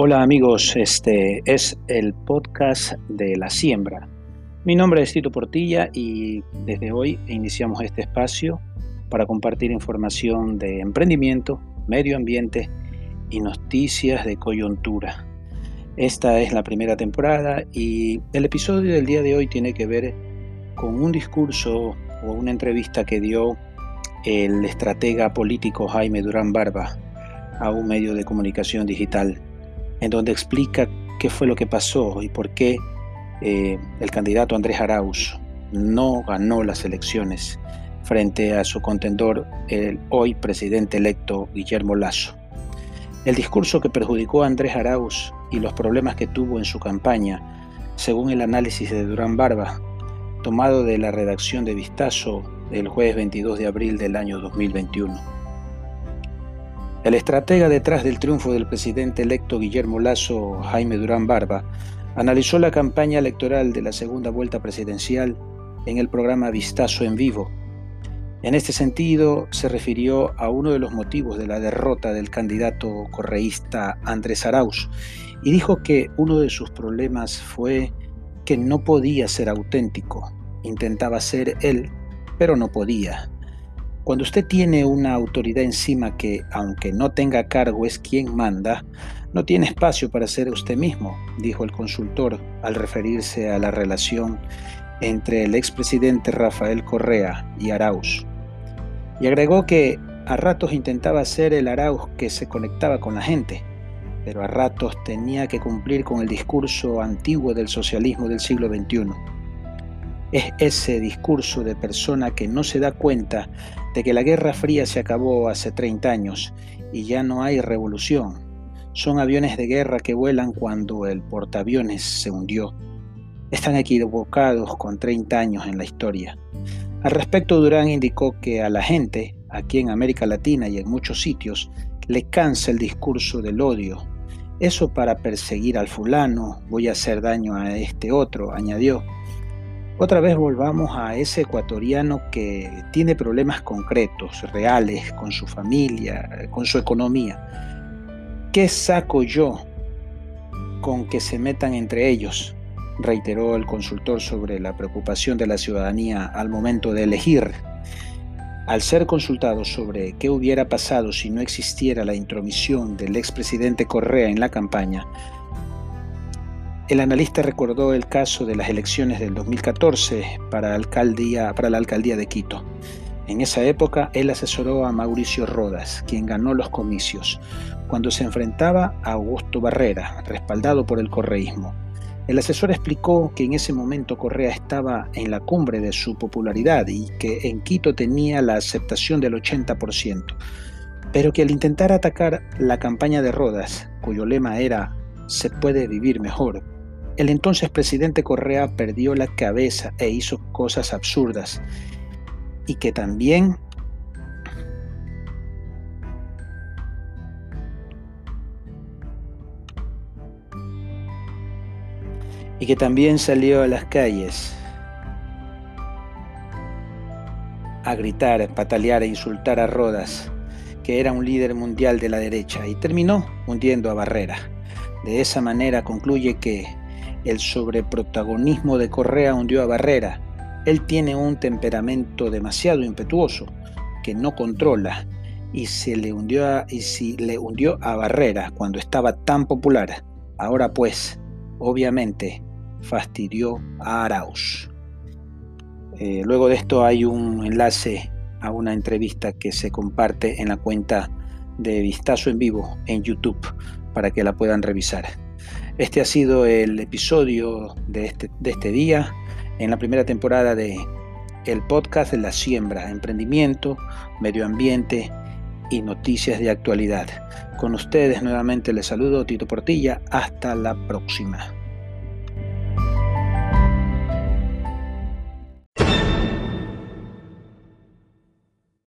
Hola amigos, este es el podcast de la siembra. Mi nombre es Tito Portilla y desde hoy iniciamos este espacio para compartir información de emprendimiento, medio ambiente y noticias de coyuntura. Esta es la primera temporada y el episodio del día de hoy tiene que ver con un discurso o una entrevista que dio el estratega político Jaime Durán Barba a un medio de comunicación digital en donde explica qué fue lo que pasó y por qué eh, el candidato Andrés Arauz no ganó las elecciones frente a su contendor, el hoy presidente electo Guillermo Lazo. El discurso que perjudicó a Andrés Arauz y los problemas que tuvo en su campaña, según el análisis de Durán Barba, tomado de la redacción de Vistazo el jueves 22 de abril del año 2021. El estratega detrás del triunfo del presidente electo Guillermo Lazo, Jaime Durán Barba, analizó la campaña electoral de la segunda vuelta presidencial en el programa Vistazo en Vivo. En este sentido, se refirió a uno de los motivos de la derrota del candidato correísta Andrés Arauz y dijo que uno de sus problemas fue que no podía ser auténtico. Intentaba ser él, pero no podía. Cuando usted tiene una autoridad encima que, aunque no tenga cargo, es quien manda, no tiene espacio para ser usted mismo, dijo el consultor al referirse a la relación entre el expresidente Rafael Correa y Arauz. Y agregó que a ratos intentaba ser el Arauz que se conectaba con la gente, pero a ratos tenía que cumplir con el discurso antiguo del socialismo del siglo XXI es ese discurso de persona que no se da cuenta de que la Guerra Fría se acabó hace 30 años y ya no hay revolución. Son aviones de guerra que vuelan cuando el portaaviones se hundió. Están equivocados con 30 años en la historia. Al respecto, Durán indicó que a la gente, aquí en América Latina y en muchos sitios, le cansa el discurso del odio. Eso para perseguir al fulano, voy a hacer daño a este otro, añadió. Otra vez volvamos a ese ecuatoriano que tiene problemas concretos, reales, con su familia, con su economía. ¿Qué saco yo con que se metan entre ellos? reiteró el consultor sobre la preocupación de la ciudadanía al momento de elegir. Al ser consultado sobre qué hubiera pasado si no existiera la intromisión del expresidente Correa en la campaña, el analista recordó el caso de las elecciones del 2014 para, alcaldía, para la alcaldía de Quito. En esa época, él asesoró a Mauricio Rodas, quien ganó los comicios, cuando se enfrentaba a Augusto Barrera, respaldado por el correísmo. El asesor explicó que en ese momento Correa estaba en la cumbre de su popularidad y que en Quito tenía la aceptación del 80%, pero que al intentar atacar la campaña de Rodas, cuyo lema era Se puede vivir mejor, el entonces presidente Correa perdió la cabeza e hizo cosas absurdas y que también y que también salió a las calles a gritar, patalear e insultar a Rodas, que era un líder mundial de la derecha, y terminó hundiendo a Barrera. De esa manera concluye que el sobreprotagonismo de Correa hundió a Barrera. Él tiene un temperamento demasiado impetuoso que no controla y, se le hundió a, y si le hundió a Barrera cuando estaba tan popular, ahora pues, obviamente, fastidió a Arauz. Eh, luego de esto hay un enlace a una entrevista que se comparte en la cuenta de Vistazo en Vivo en YouTube para que la puedan revisar. Este ha sido el episodio de este, de este día en la primera temporada de el podcast de la siembra, emprendimiento, medio ambiente y noticias de actualidad. Con ustedes nuevamente les saludo Tito Portilla. Hasta la próxima.